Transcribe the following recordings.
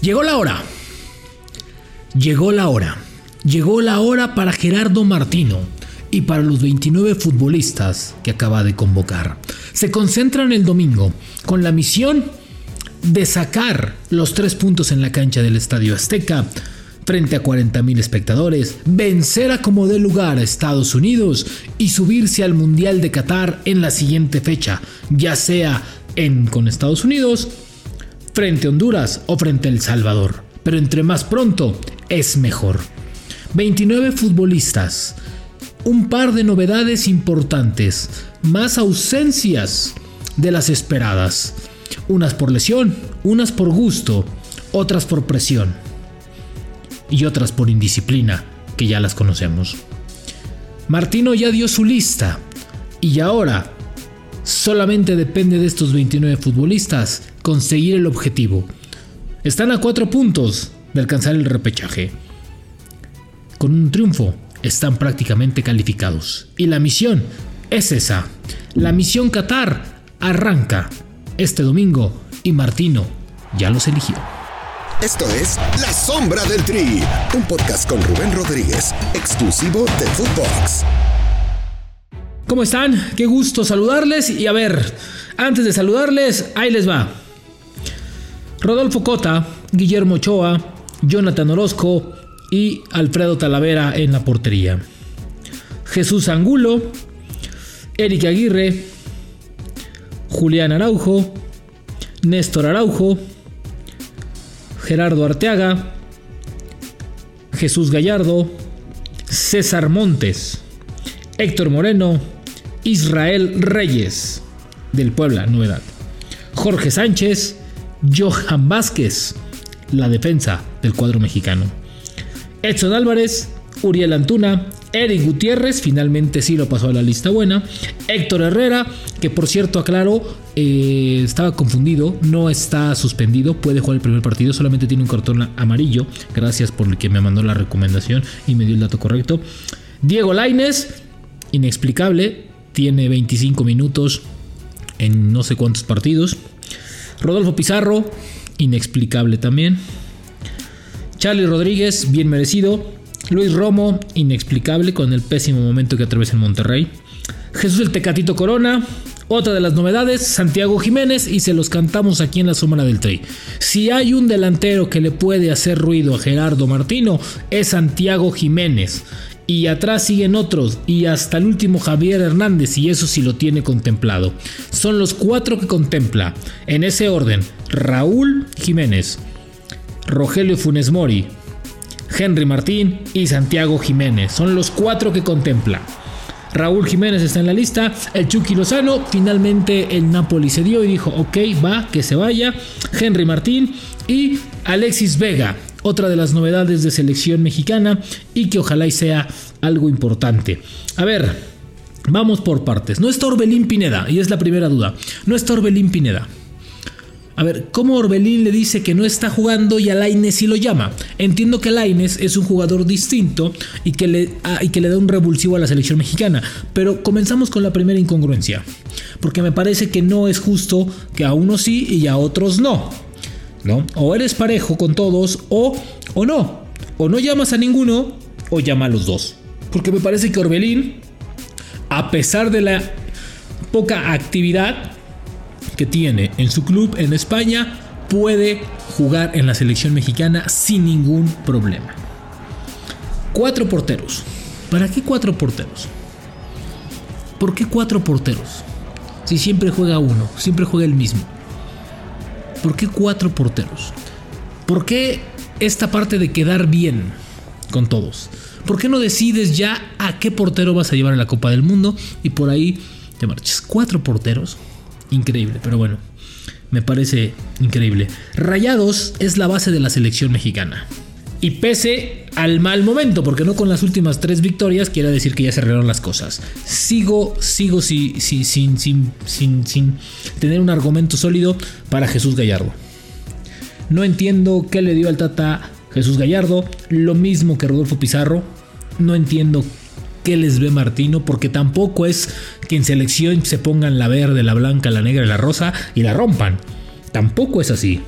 Llegó la hora. Llegó la hora. Llegó la hora para Gerardo Martino y para los 29 futbolistas que acaba de convocar. Se concentran el domingo con la misión de sacar los tres puntos en la cancha del Estadio Azteca frente a 40.000 espectadores, vencer a como de lugar a Estados Unidos y subirse al Mundial de Qatar en la siguiente fecha, ya sea en, con Estados Unidos, frente a Honduras o frente a El Salvador. Pero entre más pronto es mejor. 29 futbolistas, un par de novedades importantes, más ausencias de las esperadas. Unas por lesión, unas por gusto, otras por presión y otras por indisciplina, que ya las conocemos. Martino ya dio su lista y ahora solamente depende de estos 29 futbolistas conseguir el objetivo. Están a 4 puntos de alcanzar el repechaje. Con un triunfo están prácticamente calificados. Y la misión es esa. La misión Qatar arranca este domingo y Martino ya los eligió. Esto es La Sombra del Tri, un podcast con Rubén Rodríguez, exclusivo de Footbox. ¿Cómo están? Qué gusto saludarles y a ver, antes de saludarles, ahí les va. Rodolfo Cota, Guillermo Ochoa, Jonathan Orozco y Alfredo Talavera en la portería. Jesús Angulo, Eric Aguirre, Julián Araujo, Néstor Araujo, Gerardo Arteaga, Jesús Gallardo, César Montes, Héctor Moreno, Israel Reyes del Puebla, novedad. Jorge Sánchez, Johan Vázquez, la defensa del cuadro mexicano. Edson Álvarez, Uriel Antuna, Eric Gutiérrez, finalmente sí lo pasó a la lista buena. Héctor Herrera, que por cierto aclaro, eh, estaba confundido, no está suspendido, puede jugar el primer partido, solamente tiene un cartón amarillo. Gracias por el que me mandó la recomendación y me dio el dato correcto. Diego Laines, inexplicable, tiene 25 minutos en no sé cuántos partidos. Rodolfo Pizarro, inexplicable también. Charlie Rodríguez, bien merecido. Luis Romo, inexplicable con el pésimo momento que atraviesa en Monterrey. Jesús el Tecatito Corona, otra de las novedades, Santiago Jiménez, y se los cantamos aquí en la sombra del Tri. Si hay un delantero que le puede hacer ruido a Gerardo Martino, es Santiago Jiménez. Y atrás siguen otros, y hasta el último Javier Hernández, y eso sí lo tiene contemplado. Son los cuatro que contempla, en ese orden, Raúl Jiménez, Rogelio Funes Mori, Henry Martín y Santiago Jiménez. Son los cuatro que contempla. Raúl Jiménez está en la lista. El Chucky Lozano. Finalmente el Napoli se dio y dijo: Ok, va, que se vaya. Henry Martín y Alexis Vega. Otra de las novedades de selección mexicana y que ojalá y sea algo importante. A ver, vamos por partes. No está Orbelín Pineda, y es la primera duda. No está Orbelín Pineda. A ver, ¿cómo Orbelín le dice que no está jugando y a Laines sí lo llama? Entiendo que Laines es un jugador distinto y que, le, ah, y que le da un revulsivo a la selección mexicana, pero comenzamos con la primera incongruencia, porque me parece que no es justo que a unos sí y a otros no. O eres parejo con todos o, o no. O no llamas a ninguno o llama a los dos. Porque me parece que Orbelín, a pesar de la poca actividad, que tiene en su club en España puede jugar en la selección mexicana sin ningún problema. Cuatro porteros. ¿Para qué cuatro porteros? ¿Por qué cuatro porteros? Si siempre juega uno, siempre juega el mismo. ¿Por qué cuatro porteros? ¿Por qué esta parte de quedar bien con todos? ¿Por qué no decides ya a qué portero vas a llevar a la Copa del Mundo y por ahí te marches? Cuatro porteros increíble, pero bueno, me parece increíble. Rayados es la base de la selección mexicana. Y pese al mal momento, porque no con las últimas tres victorias quiere decir que ya se arreglaron las cosas. Sigo, sigo sin, sin, tener un argumento sólido para Jesús Gallardo. No entiendo qué le dio al Tata Jesús Gallardo, lo mismo que Rodolfo Pizarro. No entiendo qué les ve Martino, porque tampoco es que en selección se pongan la verde, la blanca, la negra y la rosa y la rompan. Tampoco es así.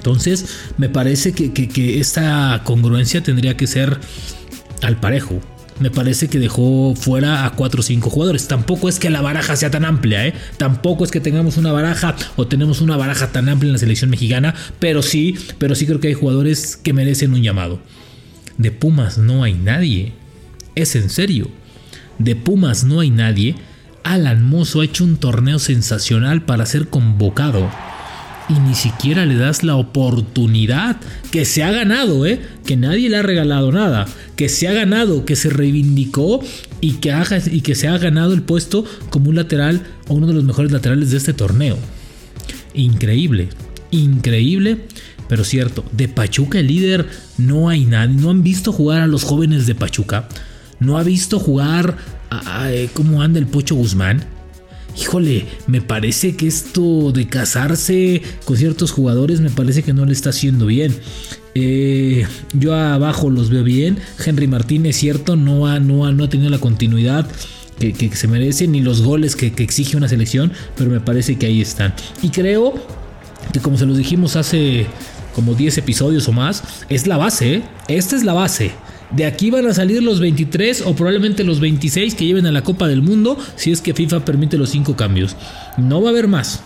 Entonces, me parece que, que esta congruencia tendría que ser al parejo me parece que dejó fuera a 4 o 5 jugadores. Tampoco es que la baraja sea tan amplia, ¿eh? Tampoco es que tengamos una baraja o tenemos una baraja tan amplia en la selección mexicana, pero sí, pero sí creo que hay jugadores que merecen un llamado. De Pumas no hay nadie. Es en serio. De Pumas no hay nadie. Alan Mozo ha hecho un torneo sensacional para ser convocado y ni siquiera le das la oportunidad que se ha ganado, ¿eh? que nadie le ha regalado nada, que se ha ganado, que se reivindicó y que, y que se ha ganado el puesto como un lateral o uno de los mejores laterales de este torneo. Increíble, increíble, pero cierto. De Pachuca el líder no hay nadie, no han visto jugar a los jóvenes de Pachuca, no ha visto jugar a, eh, cómo anda el Pocho Guzmán híjole, me parece que esto de casarse con ciertos jugadores me parece que no le está haciendo bien. Eh, yo abajo los veo bien. Henry Martínez, cierto, no ha, no ha, no ha tenido la continuidad. Que, se merece ni los goles que, que exige una selección, pero me parece que ahí están. Y creo que como se los dijimos hace como 10 episodios o más, es la base, ¿eh? esta es la base. De aquí van a salir los 23 o probablemente los 26 que lleven a la Copa del Mundo si es que FIFA permite los 5 cambios. No va a haber más.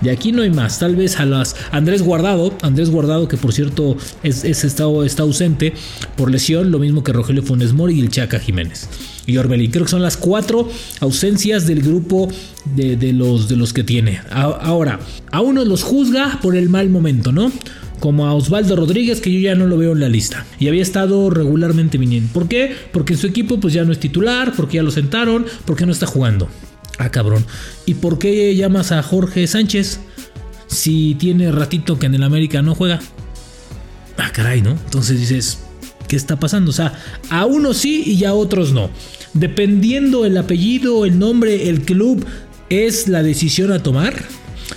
De aquí no hay más. Tal vez a las Andrés Guardado, Andrés Guardado que por cierto es, está, ausente por lesión, lo mismo que Rogelio Funes Mori y el Chaca Jiménez. Y Orbelín. Creo que son las cuatro ausencias del grupo de, los, de los que tiene. ahora, a unos los juzga por el mal momento, ¿no? Como a Osvaldo Rodríguez, que yo ya no lo veo en la lista. Y había estado regularmente viniendo. ¿Por qué? Porque en su equipo pues ya no es titular, porque ya lo sentaron, porque no está jugando. Ah, cabrón. ¿Y por qué llamas a Jorge Sánchez si tiene ratito que en el América no juega? Ah, caray, ¿no? Entonces dices, ¿qué está pasando? O sea, a unos sí y a otros no. Dependiendo el apellido, el nombre, el club, es la decisión a tomar.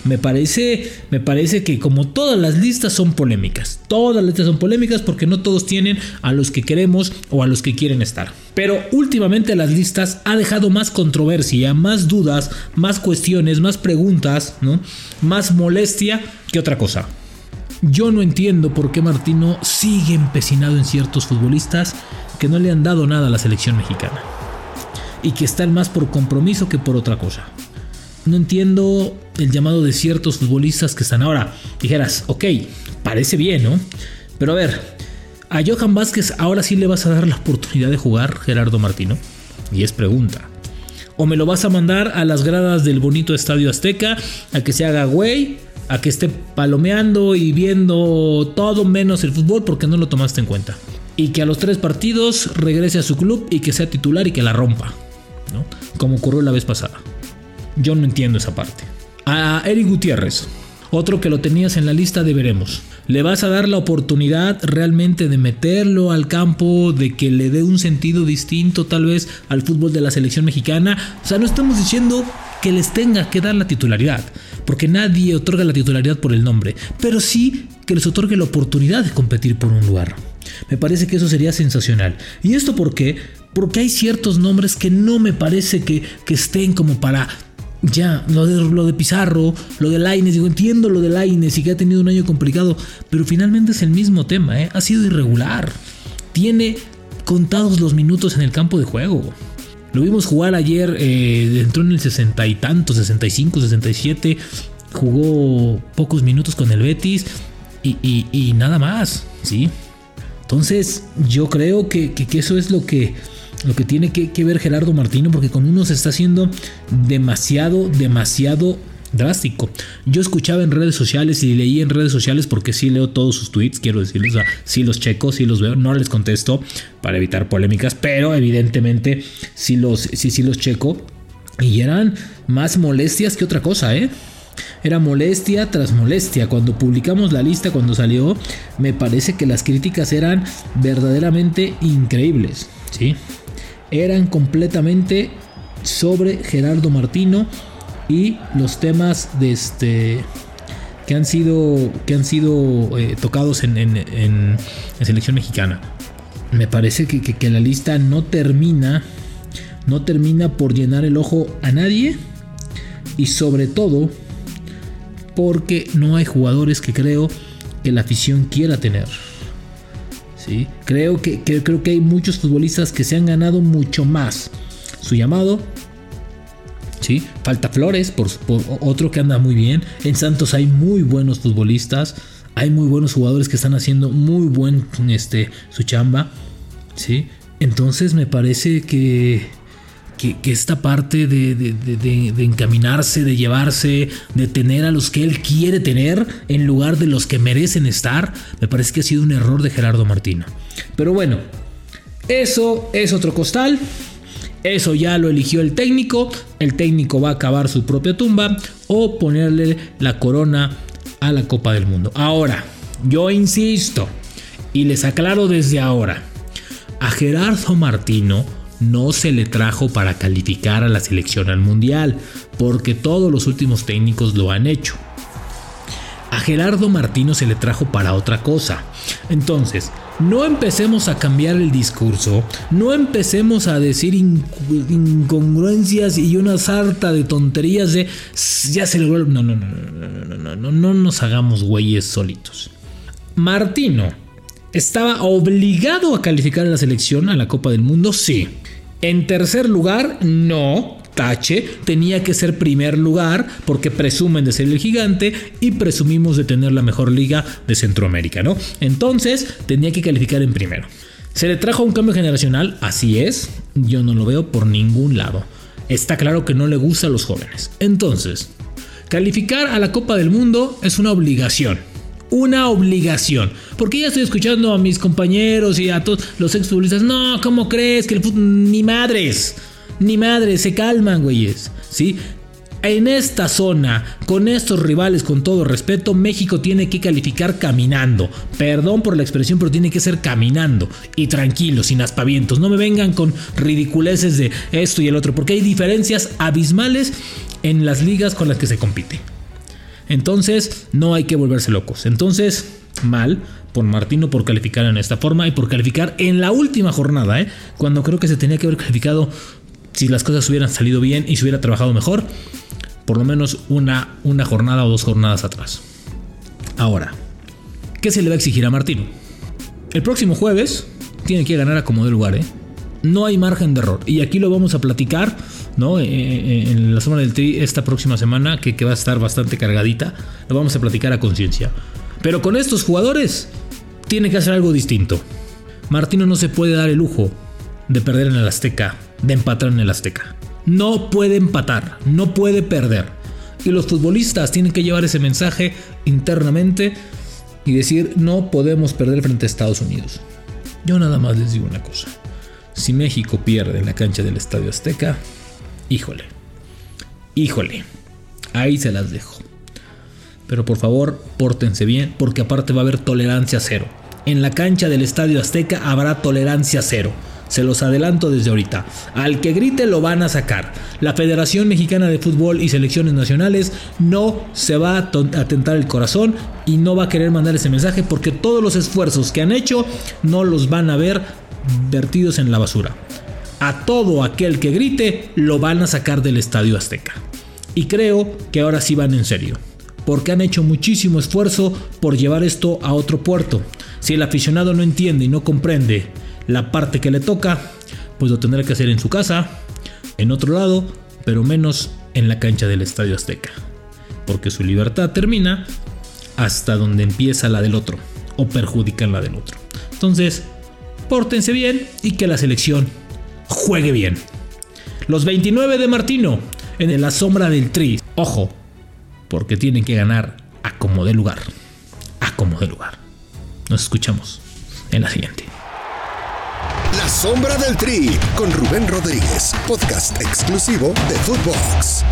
Me parece, me parece que como todas las listas son polémicas. Todas las listas son polémicas porque no todos tienen a los que queremos o a los que quieren estar. Pero últimamente las listas ha dejado más controversia, más dudas, más cuestiones, más preguntas, ¿no? Más molestia que otra cosa. Yo no entiendo por qué Martino sigue empecinado en ciertos futbolistas que no le han dado nada a la selección mexicana. Y que están más por compromiso que por otra cosa. No entiendo el llamado de ciertos futbolistas que están ahora. Dijeras, ok, parece bien, ¿no? Pero a ver, a Johan Vázquez ahora sí le vas a dar la oportunidad de jugar, Gerardo Martino. Y es pregunta. O me lo vas a mandar a las gradas del bonito Estadio Azteca, a que se haga güey, a que esté palomeando y viendo todo menos el fútbol porque no lo tomaste en cuenta. Y que a los tres partidos regrese a su club y que sea titular y que la rompa, ¿no? Como ocurrió la vez pasada. Yo no entiendo esa parte. A Eric Gutiérrez, otro que lo tenías en la lista de veremos. ¿Le vas a dar la oportunidad realmente de meterlo al campo, de que le dé un sentido distinto tal vez al fútbol de la selección mexicana? O sea, no estamos diciendo que les tenga que dar la titularidad, porque nadie otorga la titularidad por el nombre, pero sí que les otorgue la oportunidad de competir por un lugar. Me parece que eso sería sensacional. ¿Y esto por qué? Porque hay ciertos nombres que no me parece que, que estén como para ya, lo de, lo de Pizarro, lo de Laines, digo, entiendo lo de Laines y que ha tenido un año complicado, pero finalmente es el mismo tema, ¿eh? ha sido irregular. Tiene contados los minutos en el campo de juego. Lo vimos jugar ayer, eh, entró en el sesenta y tanto, 65, 67, jugó pocos minutos con el Betis y, nada más, ¿sí? Entonces, yo creo que eso es lo que lo que tiene que, ver Gerardo Martino, porque con uno se está haciendo demasiado, demasiado drástico. Yo escuchaba en redes sociales y leí en redes sociales porque sí leo todos sus tweets, quiero decirles, o sea, sí los checo, sí los veo, no les contesto para evitar polémicas, pero evidentemente sí los, sí, sí los checo y eran más molestias que otra cosa, ¿eh? Era molestia tras molestia. Cuando publicamos la lista, cuando salió, me parece que las críticas eran verdaderamente increíbles, ¿sí? Eran completamente sobre Gerardo Martino y los temas de este que han sido que han sido eh, tocados en, en, selección mexicana. Me parece que, que, la lista no termina no termina por llenar el ojo a nadie y sobre todo porque no hay jugadores que creo que la afición quiera tener. Creo, que, creo que hay muchos futbolistas que se han ganado mucho más su llamado. ¿Sí? Falta Flores, por, otro que anda muy bien. En Santos hay muy buenos futbolistas. Hay muy buenos jugadores que están haciendo muy buen este, su chamba. ¿Sí? Entonces me parece que, que, esta parte de, encaminarse, de llevarse, de tener a los que él quiere tener en lugar de los que merecen estar, me parece que ha sido un error de Gerardo Martino. Pero bueno, eso es otro costal. Eso ya lo eligió el técnico. El técnico va a acabar su propia tumba o ponerle la corona a la Copa del Mundo. Ahora, yo insisto y les aclaro desde ahora. A Gerardo Martino no se le trajo para calificar a la selección al mundial, porque todos los últimos técnicos lo han hecho. A Gerardo Martino se le trajo para otra cosa. Entonces, no empecemos a cambiar el discurso, no empecemos a decir incongruencias y una sarta de tonterías de ya se logró. No, no, no, no, no, no, no, no nos hagamos güeyes solitos. Martino estaba obligado a calificar a la selección a la Copa del Mundo, sí. En tercer lugar, no, tache, tenía que ser primer lugar porque presumen de ser el gigante y presumimos de tener la mejor liga de Centroamérica, ¿no? Entonces, tenía que calificar en primero. ¿Se le trajo un cambio generacional? Así es, yo no lo veo por ningún lado. Está claro que no le gusta a los jóvenes. Entonces, calificar a la Copa del Mundo es una obligación una obligación. Porque ya estoy escuchando a mis compañeros y a todos los futbolistas No, ¿cómo crees que el fútbol... Ni madres. Ni madres, se calman, güeyes. ¿Sí? En esta zona, con estos rivales, con todo respeto, México tiene que calificar caminando. Perdón por la expresión, pero tiene que ser caminando y tranquilo, sin aspavientos. No me vengan con ridiculeces de esto y el otro, porque hay diferencias abismales en las ligas con las que se compite. Entonces, no hay que volverse locos. Entonces, mal por Martino por calificar en esta forma y por calificar en la última jornada, ¿eh? cuando creo que se tenía que haber calificado si las cosas hubieran salido bien y se hubiera trabajado mejor, por lo menos una, una jornada o dos jornadas atrás. Ahora, ¿qué se le va a exigir a Martino? El próximo jueves tiene que ganar a como de lugar, ¿eh? No hay margen de error. Y aquí lo vamos a platicar ¿no? Eh, eh, en la zona del tri esta próxima semana, que, que va a estar bastante cargadita, lo vamos a platicar a conciencia. Pero con estos jugadores, tiene que hacer algo distinto. Martino no se puede dar el lujo de perder en el Azteca, de empatar en el Azteca. No puede empatar, no puede perder. Y los futbolistas tienen que llevar ese mensaje internamente y decir no podemos perder frente a Estados Unidos. Yo nada más les digo una cosa. Si México pierde en la cancha del Estadio Azteca, Híjole. Híjole. Ahí se las dejo. Pero por favor, pórtense bien, porque aparte va a haber tolerancia cero. En la cancha del Estadio Azteca habrá tolerancia cero. Se los adelanto desde ahorita. Al que grite lo van a sacar. La Federación Mexicana de Fútbol y Selecciones Nacionales no se va a atentar el corazón y no va a querer mandar ese mensaje porque todos los esfuerzos que han hecho no los van a ver vertidos en la basura a todo aquel que grite lo van a sacar del Estadio Azteca. Y creo que ahora sí van en serio, porque han hecho muchísimo esfuerzo por llevar esto a otro puerto. Si el aficionado no entiende y no comprende la parte que le toca, pues lo tendrá que hacer en su casa, en otro lado, pero menos en la cancha del Estadio Azteca. Porque su libertad termina hasta donde empieza la del otro, o perjudican la del otro. Entonces, pórtense bien y que la selección juegue bien. Los 29 de Martino en la sombra del tri. Ojo, porque tienen que ganar a como de lugar. A como de lugar. Nos escuchamos en la siguiente. La sombra del tri con Rubén Rodríguez, podcast exclusivo de Footbox.